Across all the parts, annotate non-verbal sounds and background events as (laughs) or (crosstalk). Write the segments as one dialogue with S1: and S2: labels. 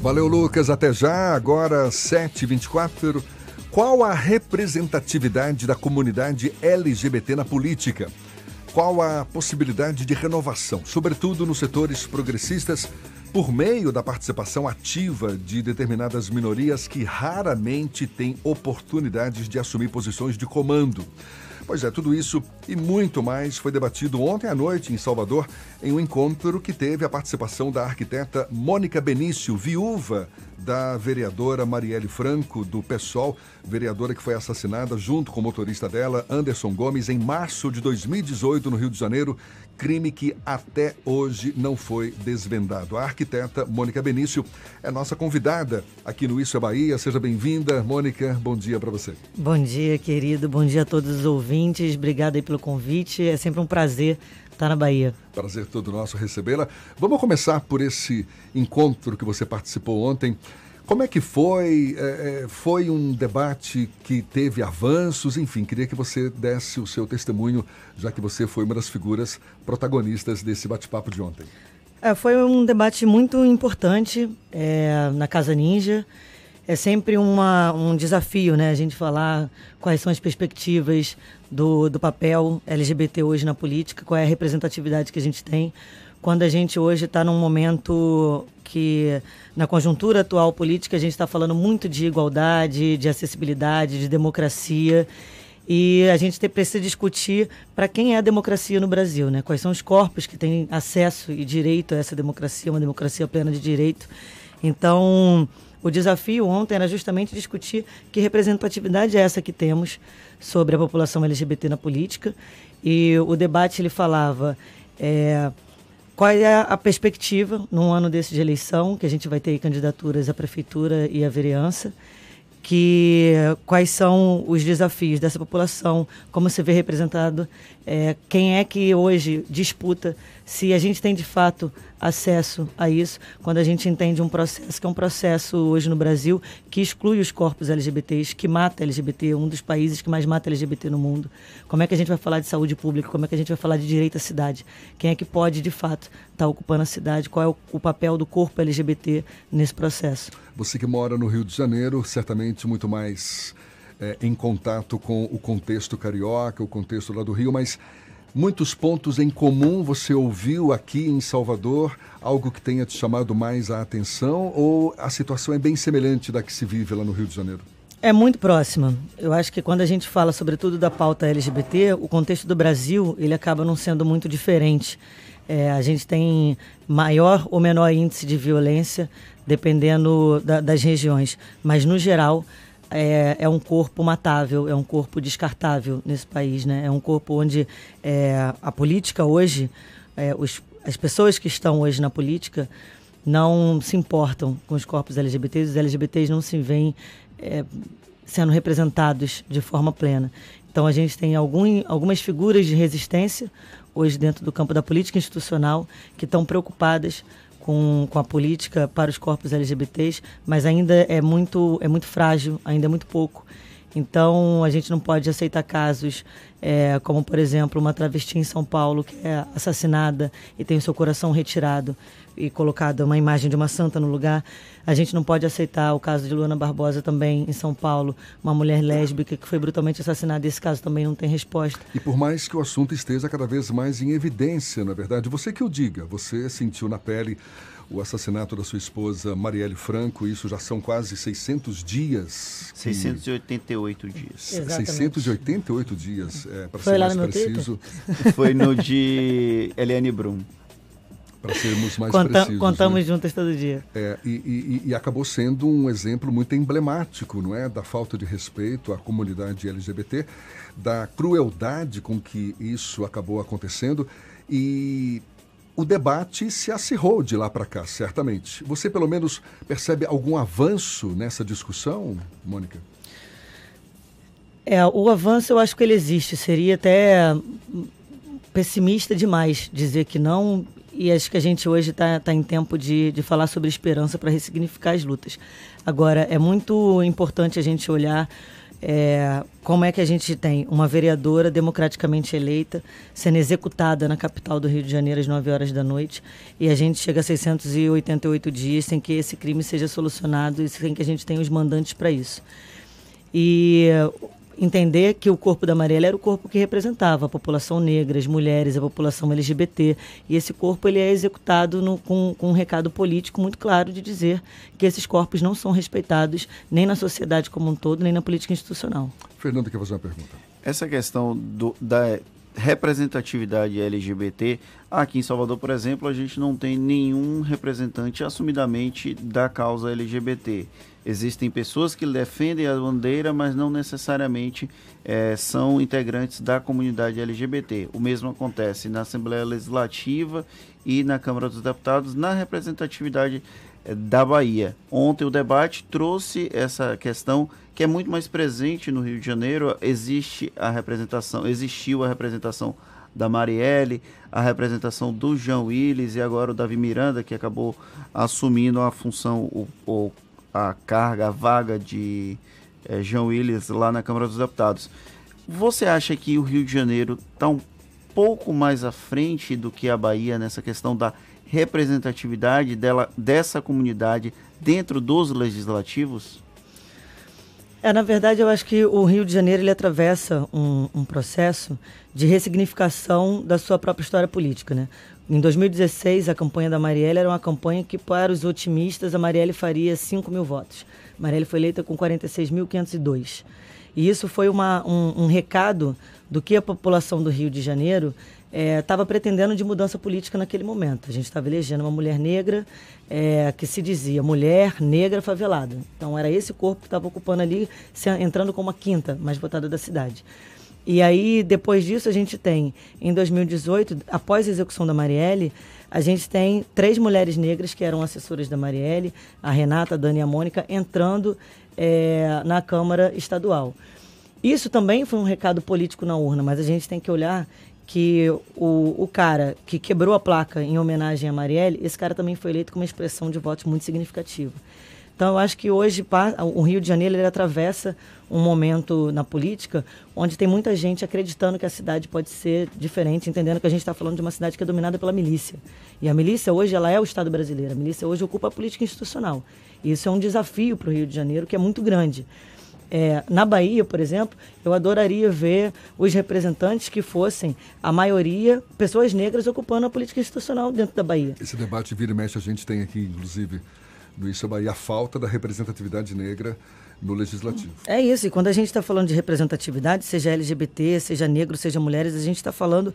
S1: Valeu, Lucas. Até já. Agora, 7h24. Qual a representatividade da comunidade LGBT na política? Qual a possibilidade de renovação, sobretudo nos setores progressistas, por meio da participação ativa de determinadas minorias que raramente têm oportunidades de assumir posições de comando? Pois é, tudo isso e muito mais foi debatido ontem à noite em Salvador, em um encontro que teve a participação da arquiteta Mônica Benício, viúva da vereadora Marielle Franco, do PSOL, vereadora que foi assassinada junto com o motorista dela, Anderson Gomes, em março de 2018, no Rio de Janeiro, crime que até hoje não foi desvendado. A arquiteta Mônica Benício é nossa convidada aqui no Isso é Bahia. Seja bem-vinda, Mônica. Bom dia para você.
S2: Bom dia, querido. Bom dia a todos os ouvintes. Obrigada aí pelo convite. É sempre um prazer estar na Bahia.
S1: Prazer todo nosso recebê-la. Vamos começar por esse encontro que você participou ontem. Como é que foi? É, é, foi um debate que teve avanços, enfim, queria que você desse o seu testemunho, já que você foi uma das figuras protagonistas desse bate-papo de ontem.
S2: É, foi um debate muito importante é, na Casa Ninja. É sempre uma, um desafio, né? A gente falar quais são as perspectivas do, do papel LGBT hoje na política, qual é a representatividade que a gente tem quando a gente hoje está num momento que, na conjuntura atual política, a gente está falando muito de igualdade, de acessibilidade, de democracia. E a gente precisa discutir para quem é a democracia no Brasil, né? Quais são os corpos que têm acesso e direito a essa democracia, uma democracia plena de direito. Então, o desafio ontem era justamente discutir que representatividade é essa que temos sobre a população LGBT na política. E o debate ele falava é, qual é a perspectiva num ano desse de eleição, que a gente vai ter candidaturas à prefeitura e à vereança, que quais são os desafios dessa população, como se vê representado, é, quem é que hoje disputa se a gente tem de fato acesso a isso, quando a gente entende um processo que é um processo hoje no Brasil que exclui os corpos LGBTs, que mata LGBT, um dos países que mais mata LGBT no mundo. Como é que a gente vai falar de saúde pública? Como é que a gente vai falar de direito à cidade? Quem é que pode, de fato, estar tá ocupando a cidade? Qual é o, o papel do corpo LGBT nesse processo?
S1: Você que mora no Rio de Janeiro, certamente muito mais é, em contato com o contexto carioca, o contexto lá do Rio, mas muitos pontos em comum você ouviu aqui em Salvador? Algo que tenha te chamado mais a atenção? Ou a situação é bem semelhante da que se vive lá no Rio de Janeiro?
S2: É muito próxima. Eu acho que quando a gente fala, sobretudo, da pauta LGBT, o contexto do Brasil ele acaba não sendo muito diferente. É, a gente tem maior ou menor índice de violência dependendo da, das regiões, mas no geral é, é, um corpo matável, é um corpo descartável nesse país, né? É um corpo onde é, a política hoje, é, os, as pessoas que estão hoje na política não se importam com os corpos LGBTs, os LGBTs não se veem é, sendo representados de forma plena. Então a gente tem algum, algumas figuras de resistência hoje dentro do campo da política institucional que estão preocupadas com, com a política para os corpos LGBTs, mas ainda é muito, é muito frágil, ainda é muito pouco. Então, a gente não pode aceitar casos é, como, por exemplo, uma travesti em São Paulo que é assassinada e tem o seu coração retirado e colocada uma imagem de uma santa no lugar. A gente não pode aceitar o caso de Luana Barbosa também em São Paulo, uma mulher lésbica que foi brutalmente assassinada. Esse caso também não tem resposta.
S1: E por mais que o assunto esteja cada vez mais em evidência, na verdade, você que o diga, você sentiu na pele o assassinato da sua esposa Marielle Franco. Isso já são quase 600 dias.
S3: Que... 688 dias.
S1: Exatamente. 688 dias, é, para ser mais preciso. (laughs)
S3: Foi no de Eliane Brum.
S1: Para sermos mais Conta, precisos.
S2: Contamos
S1: né?
S2: juntas todo dia.
S1: É, e, e, e, acabou sendo um exemplo muito emblemático, não é? Da falta de respeito à comunidade LGBT, da crueldade com que isso acabou acontecendo. E o debate se acirrou de lá para cá, certamente. Você, pelo menos, percebe algum avanço nessa discussão, Mônica?
S2: É, o avanço eu acho que ele existe. Seria até pessimista demais dizer que não. E acho que a gente hoje está tá em tempo de, de falar sobre esperança para ressignificar as lutas. Agora, é muito importante a gente olhar é, como é que a gente tem uma vereadora democraticamente eleita sendo executada na capital do Rio de Janeiro às 9 horas da noite e a gente chega a 688 dias sem que esse crime seja solucionado e sem que a gente tenha os mandantes para isso. E entender que o corpo da Marielle era o corpo que representava a população negra, as mulheres, a população LGBT. E esse corpo ele é executado no, com, com um recado político muito claro de dizer que esses corpos não são respeitados nem na sociedade como um todo, nem na política institucional.
S1: Fernando quer fazer uma pergunta.
S3: Essa questão do, da representatividade LGBT, aqui em Salvador, por exemplo, a gente não tem nenhum representante assumidamente da causa LGBT. Existem pessoas que defendem a bandeira, mas não necessariamente é, são integrantes da comunidade LGBT. O mesmo acontece na Assembleia Legislativa e na Câmara dos Deputados, na representatividade é, da Bahia. Ontem o debate trouxe essa questão que é muito mais presente no Rio de Janeiro. Existe a representação, existiu a representação da Marielle, a representação do João Willis e agora o Davi Miranda, que acabou assumindo a função, o, o a carga, a vaga de é, João Willis lá na Câmara dos Deputados. Você acha que o Rio de Janeiro está um pouco mais à frente do que a Bahia nessa questão da representatividade dela, dessa comunidade dentro dos legislativos?
S2: É, na verdade, eu acho que o Rio de Janeiro ele atravessa um, um, processo de ressignificação da sua própria história política. Né? Em 2016, a campanha da Marielle era uma campanha que, para os otimistas, a Marielle faria 5 mil votos. Marielle foi eleita com 46.502. E isso foi uma, um, um recado do que a população do Rio de Janeiro estava é, pretendendo de mudança política naquele momento. A gente estava elegendo uma mulher negra é, que se dizia mulher negra favelada. Então era esse corpo que estava ocupando ali, entrando como a quinta mais votada da cidade. E aí, depois disso, a gente tem, em 2018, após a execução da Marielle, a gente tem três mulheres negras que eram assessoras da Marielle, a Renata, a Dani e a Mônica, entrando é, na Câmara Estadual. Isso também foi um recado político na urna, mas a gente tem que olhar que o, o cara que quebrou a placa em homenagem a Marielle, esse cara também foi eleito com uma expressão de votos muito significativa. Então, eu acho que hoje o Rio de Janeiro ele atravessa um momento na política onde tem muita gente acreditando que a cidade pode ser diferente, entendendo que a gente está falando de uma cidade que é dominada pela milícia. E a milícia hoje ela é o Estado brasileiro. A milícia hoje ocupa a política institucional. E isso é um desafio para o Rio de Janeiro que é muito grande. É, na Bahia, por exemplo, eu adoraria ver os representantes que fossem, a maioria, pessoas negras ocupando a política institucional dentro da Bahia.
S1: Esse debate vira e mexe a gente tem aqui, inclusive, no Isso Bahia, a falta da representatividade negra no legislativo.
S2: É isso, e quando a gente está falando de representatividade, seja LGBT, seja negro, seja mulheres, a gente está falando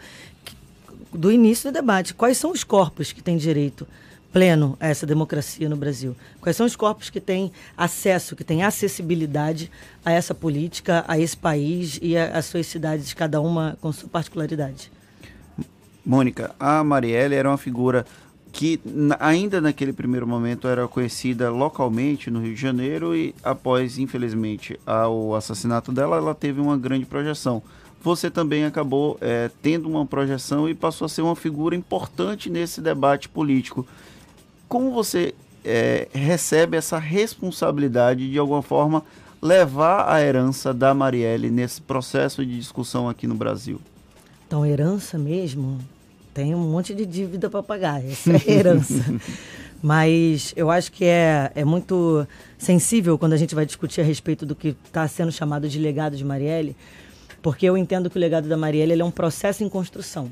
S2: do início do debate. Quais são os corpos que têm direito pleno a essa democracia no Brasil? Quais são os corpos que têm acesso, que têm acessibilidade a essa política, a esse país e às suas cidades, cada uma com sua particularidade?
S3: Mônica, a Marielle era uma figura que ainda naquele primeiro momento era conhecida localmente no Rio de Janeiro e após, infelizmente, o assassinato dela, ela teve uma grande projeção. Você também acabou é, tendo uma projeção e passou a ser uma figura importante nesse debate político como você é, recebe essa responsabilidade de alguma forma levar a herança da Marielle nesse processo de discussão aqui no Brasil?
S2: Então, herança mesmo, tem um monte de dívida para pagar, essa é herança. (laughs) Mas eu acho que é, é muito sensível quando a gente vai discutir a respeito do que está sendo chamado de legado de Marielle, porque eu entendo que o legado da Marielle é um processo em construção.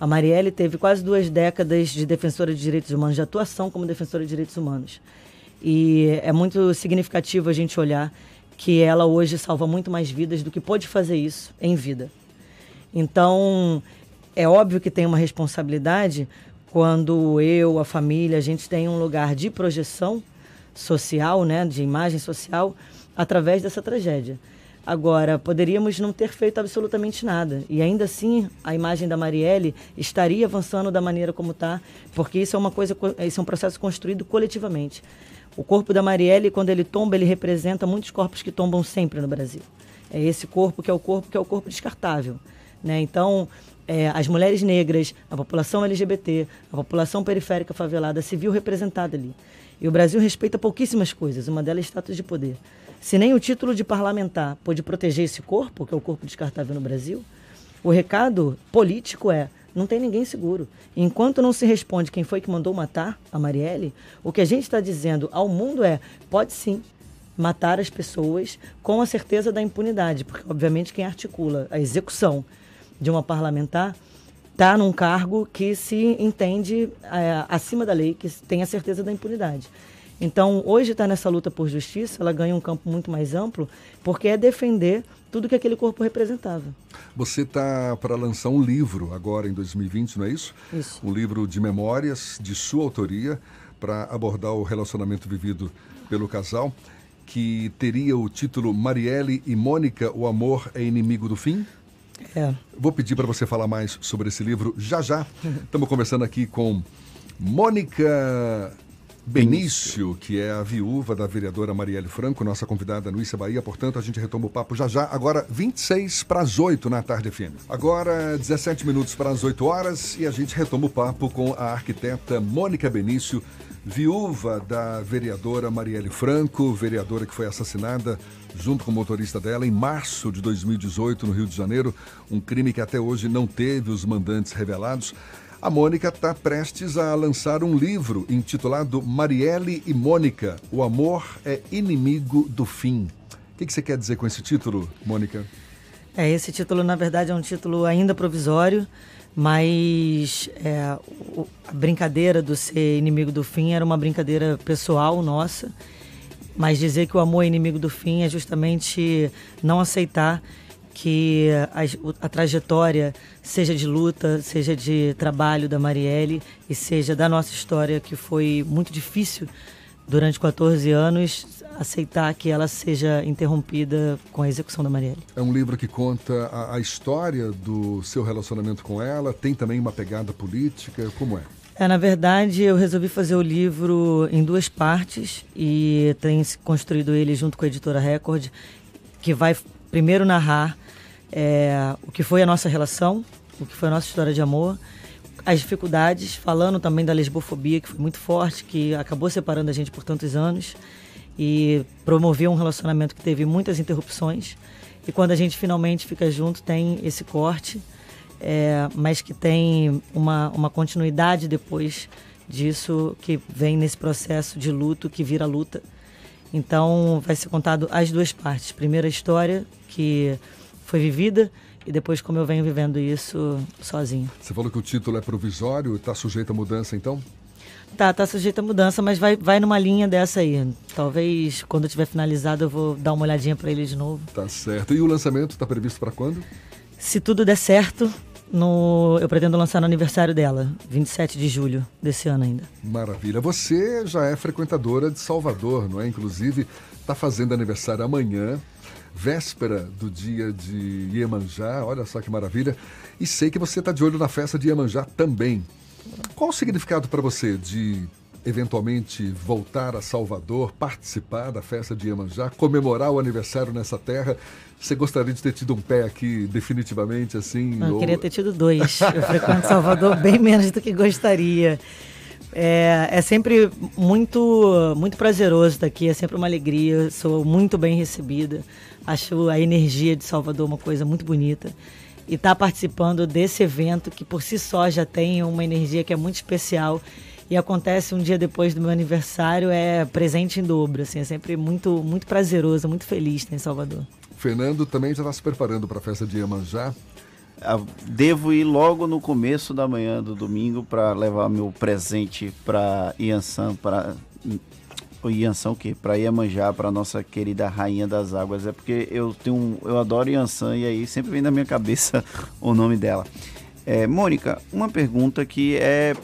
S2: A Marielle teve quase duas décadas de defensora de direitos humanos, de atuação como defensora de direitos humanos. E é muito significativo a gente olhar que ela hoje salva muito mais vidas do que pôde fazer isso em vida. Então, é óbvio que tem uma responsabilidade quando eu, a família, a gente tem um lugar de projeção social, né, de imagem social, através dessa tragédia. Agora, poderíamos não ter feito absolutamente nada. E ainda assim, a imagem da Marielle estaria avançando da maneira como está, porque isso é uma coisa, isso é um processo construído coletivamente. O corpo da Marielle, quando ele tomba, ele representa muitos corpos que tombam sempre no Brasil. É esse corpo que é o corpo que é o corpo descartável. Né? Então, é, as mulheres negras, a população LGBT, a população periférica favelada se viu representada ali. E o Brasil respeita pouquíssimas coisas, uma delas é status de poder. Se nem o título de parlamentar pôde proteger esse corpo, que é o corpo descartável no Brasil, o recado político é: não tem ninguém seguro. Enquanto não se responde quem foi que mandou matar a Marielle, o que a gente está dizendo ao mundo é: pode sim matar as pessoas com a certeza da impunidade, porque obviamente quem articula a execução de uma parlamentar está num cargo que se entende é, acima da lei, que tem a certeza da impunidade. Então, hoje está nessa luta por justiça, ela ganha um campo muito mais amplo, porque é defender tudo que aquele corpo representava.
S1: Você está para lançar um livro agora em 2020, não é isso?
S2: Isso.
S1: Um livro de memórias de sua autoria para abordar o relacionamento vivido pelo casal, que teria o título Marielle e Mônica, o amor é inimigo do fim?
S2: É.
S1: Vou pedir para você falar mais sobre esse livro já já. Estamos conversando aqui com Mônica Benício, que é a viúva da vereadora Marielle Franco, nossa convidada no Issa Bahia. Portanto, a gente retoma o papo já já, agora 26 para as 8 na tarde FM. Agora 17 minutos para as 8 horas e a gente retoma o papo com a arquiteta Mônica Benício, viúva da vereadora Marielle Franco, vereadora que foi assassinada junto com o motorista dela em março de 2018 no Rio de Janeiro, um crime que até hoje não teve os mandantes revelados. A Mônica está prestes a lançar um livro intitulado Marielle e Mônica: O amor é inimigo do fim. O que, que você quer dizer com esse título, Mônica?
S2: É, esse título, na verdade, é um título ainda provisório, mas é, a brincadeira do ser inimigo do fim era uma brincadeira pessoal nossa. Mas dizer que o amor é inimigo do fim é justamente não aceitar que a, a, trajetória, seja de luta, seja de trabalho da Marielle e seja da nossa história, que foi muito difícil durante 14 anos, aceitar que ela seja interrompida com a execução da Marielle.
S1: É um livro que conta a, a história do seu relacionamento com ela, tem também uma pegada política, como é?
S2: É, na verdade, eu resolvi fazer o livro em duas partes e tenho construído ele junto com a editora Record, que vai primeiro narrar é, o que foi a nossa relação, o que foi a nossa história de amor, as dificuldades, falando também da lesbofobia, que foi muito forte, que acabou separando a gente por tantos anos e promoveu um relacionamento que teve muitas interrupções. E quando a gente finalmente fica junto, tem esse corte, é, mas que tem uma, uma continuidade depois disso, que vem nesse processo de luto que vira luta. Então, vai ser contado as duas partes. Primeiro, a história, que foi vivida e depois como eu venho vivendo isso sozinho.
S1: Você falou que o título é provisório, está sujeito a mudança então?
S2: Tá, tá sujeito a mudança, mas vai, vai numa linha dessa aí. Talvez quando eu tiver finalizado eu vou dar uma olhadinha para ele de novo.
S1: Tá certo. E o lançamento está previsto para quando?
S2: Se tudo der certo, no, eu pretendo lançar no aniversário dela, 27 de julho desse ano ainda.
S1: Maravilha. Você já é frequentadora de Salvador, não é? Inclusive, está fazendo aniversário amanhã véspera do dia de Iemanjá, olha só que maravilha. E sei que você está de olho na festa de Iemanjá também. Qual o significado para você de eventualmente voltar a Salvador, participar da festa de Iemanjá, comemorar o aniversário nessa terra? Você gostaria de ter tido um pé aqui definitivamente assim?
S2: Eu ou... queria ter tido dois. Eu frequento Salvador bem menos do que gostaria. É, é sempre muito, muito prazeroso estar aqui, é sempre uma alegria, sou muito bem recebida. Acho a energia de Salvador uma coisa muito bonita. E estar tá participando desse evento que por si só já tem uma energia que é muito especial e acontece um dia depois do meu aniversário é presente em dobro, assim, é sempre muito muito prazeroso, muito feliz estar em Salvador.
S1: Fernando também já está se preparando para a festa de Iemanjá.
S3: Ah, devo ir logo no começo da manhã do domingo para levar meu presente para Iansã, para o Iansã o quê? Para Iemanjá, para nossa querida rainha das águas. É porque eu tenho um, eu adoro Iansã e aí sempre vem na minha cabeça (laughs) o nome dela. É, Mônica, uma pergunta que é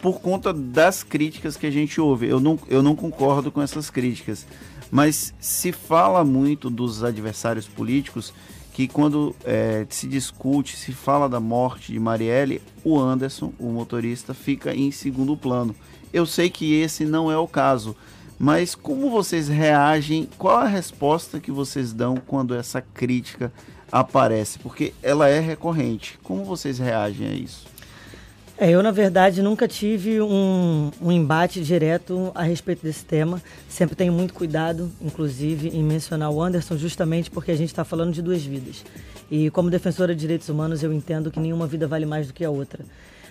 S3: por conta das críticas que a gente ouve. Eu não, eu não concordo com essas críticas, mas se fala muito dos adversários políticos que quando é, se discute, se fala da morte de Marielle, o Anderson, o motorista, fica em segundo plano. Eu sei que esse não é o caso, mas como vocês reagem? Qual a resposta que vocês dão quando essa crítica aparece? Porque ela é recorrente. Como vocês reagem a isso?
S2: É, eu, na verdade, nunca tive um, um embate direto a respeito desse tema. Sempre tenho muito cuidado, inclusive, em mencionar o Anderson, justamente porque a gente está falando de duas vidas. E como defensora de direitos humanos, eu entendo que nenhuma vida vale mais do que a outra.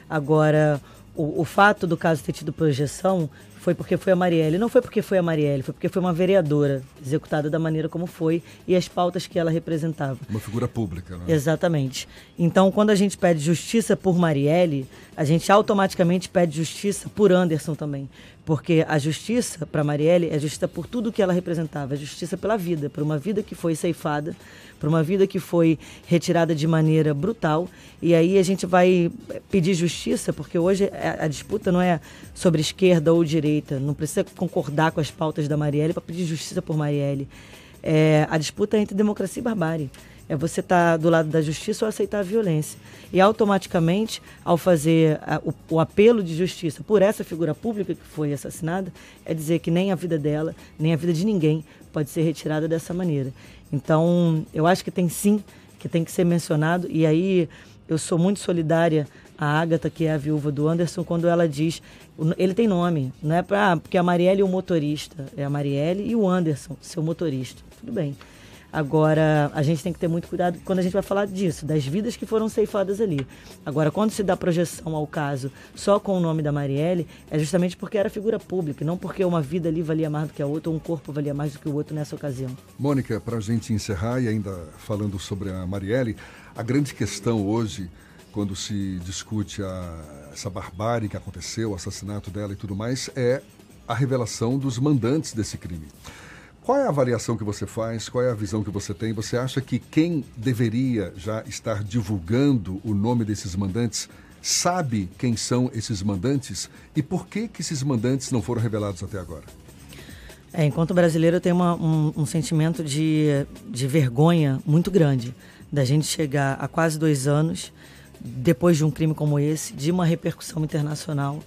S2: Agora, o, o fato do caso ter tido projeção foi porque foi a Marielle. Não foi porque foi a Marielle, foi porque foi uma vereadora executada da maneira como foi e as pautas que ela representava.
S1: Uma figura pública, né?
S2: Exatamente. Então, quando a gente pede justiça por Marielle, a gente automaticamente pede justiça por Anderson também. Porque a justiça para Marielle é justiça por tudo que ela representava, é justiça pela vida, por uma vida que foi ceifada, por uma vida que foi retirada de maneira brutal. E aí a gente vai pedir justiça, porque hoje a, a disputa não é sobre esquerda ou direita, não precisa concordar com as pautas da Marielle para pedir justiça por Marielle. É, a disputa é entre democracia e barbárie é você estar tá do lado da justiça ou aceitar a violência. E automaticamente, ao fazer a, o, o, apelo de justiça por essa figura pública que foi assassinada, é dizer que nem a vida dela, nem a vida de ninguém pode ser retirada dessa maneira. Então, eu acho que tem sim, que tem que ser mencionado. E aí, eu sou muito solidária à Agatha, que é a viúva do Anderson, quando ela diz. Ele tem nome, não é para. Porque a Marielle é o motorista. É a Marielle e o Anderson, seu motorista. Tudo bem. Agora, a gente tem que ter muito cuidado quando a gente vai falar disso, das vidas que foram ceifadas ali. Agora, quando se dá projeção ao caso só com o nome da Marielle, é justamente porque era figura pública, não porque uma vida ali valia mais do que a outra, ou um corpo valia mais do que o outro nessa ocasião.
S1: Mônica, para a gente encerrar e ainda falando sobre a Marielle, a grande questão hoje, quando se discute a, essa barbárie que aconteceu, o assassinato dela e tudo mais, é a revelação dos mandantes desse crime. Qual é a avaliação que você faz? Qual é a visão que você tem? Você acha que quem deveria já estar divulgando o nome desses mandantes sabe quem são esses mandantes e por que, que esses mandantes não foram revelados até agora?
S2: É, enquanto brasileiro, eu tenho uma, um, um, sentimento de, de vergonha muito grande da gente chegar a quase dois anos depois de um crime como esse, de uma repercussão internacional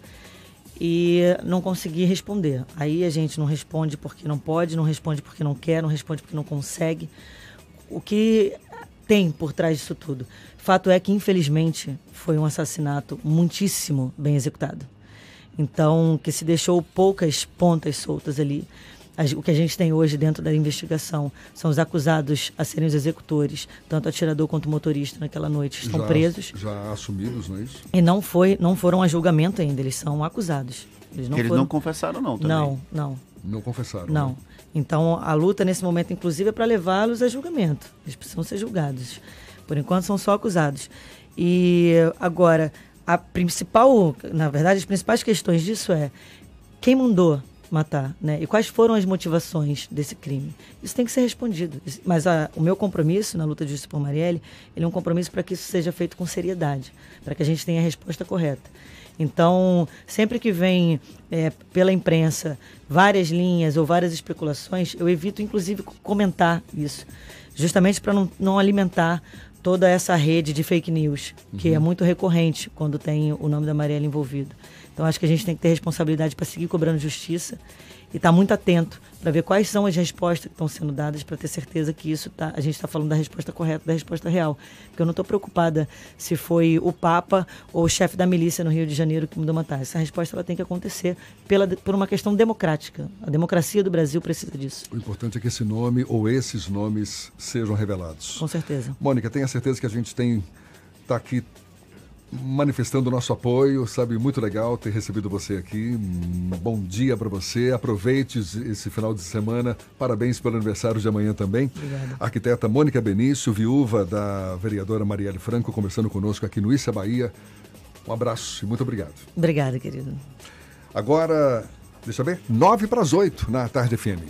S2: e não consegui responder. Aí a gente não responde porque não pode, não responde porque não quer, não responde porque não consegue. O que tem por trás disso tudo? Fato é que, infelizmente, foi um assassinato muitíssimo bem executado. Então, que se deixou poucas pontas soltas ali o que a gente tem hoje dentro da investigação são os acusados a serem os executores, tanto atirador quanto motorista naquela noite estão
S1: já,
S2: presos.
S1: Já assumidos, não é isso?
S2: E não foi, não foram a julgamento ainda, eles são acusados.
S3: Eles não, eles foram... não confessaram não também.
S2: Não, não.
S1: Não confessaram.
S2: Não. Né? Então a luta nesse momento, inclusive, é para levá-los a julgamento. Eles precisam ser julgados. Por enquanto são só acusados. E agora a principal, na verdade, as principais questões disso é quem mandou matar, né? E quais foram as motivações desse crime? Isso tem que ser respondido. Mas a, o meu compromisso na luta de justiça por Marielle, ele é um compromisso para que isso seja feito com seriedade, para que a gente tenha a resposta correta. Então, sempre que vem é, pela imprensa várias linhas ou várias especulações, eu evito, inclusive, comentar isso, justamente para não, não alimentar toda essa rede de fake news, que é uhum. é muito recorrente quando tem o nome da Marielle envolvido. Então acho que a gente tem que ter responsabilidade para seguir cobrando justiça e estar tá muito atento para ver quais são as respostas que estão sendo dadas para ter certeza que isso tá, a gente está falando da resposta correta, da resposta real. Porque eu não estou preocupada se foi o Papa ou o chefe da milícia no Rio de Janeiro que mandou matar. Essa resposta ela tem que acontecer pela, por uma questão democrática. A democracia do Brasil precisa disso.
S1: O importante é que esse nome ou esses nomes sejam revelados.
S2: Com certeza.
S1: Mônica, tenha certeza que a gente tem está aqui manifestando o nosso apoio, sabe? Muito legal ter recebido você aqui. bom dia para você. Aproveite esse final de semana. Parabéns pelo aniversário de amanhã também.
S2: Obrigada.
S1: Arquiteta Mônica Benício, viúva da vereadora Marielle Franco, conversando conosco aqui no Issa Bahia. Um abraço e muito obrigado.
S2: Obrigada, querido.
S1: Agora, deixa eu ver, nove para as oito na tarde FM.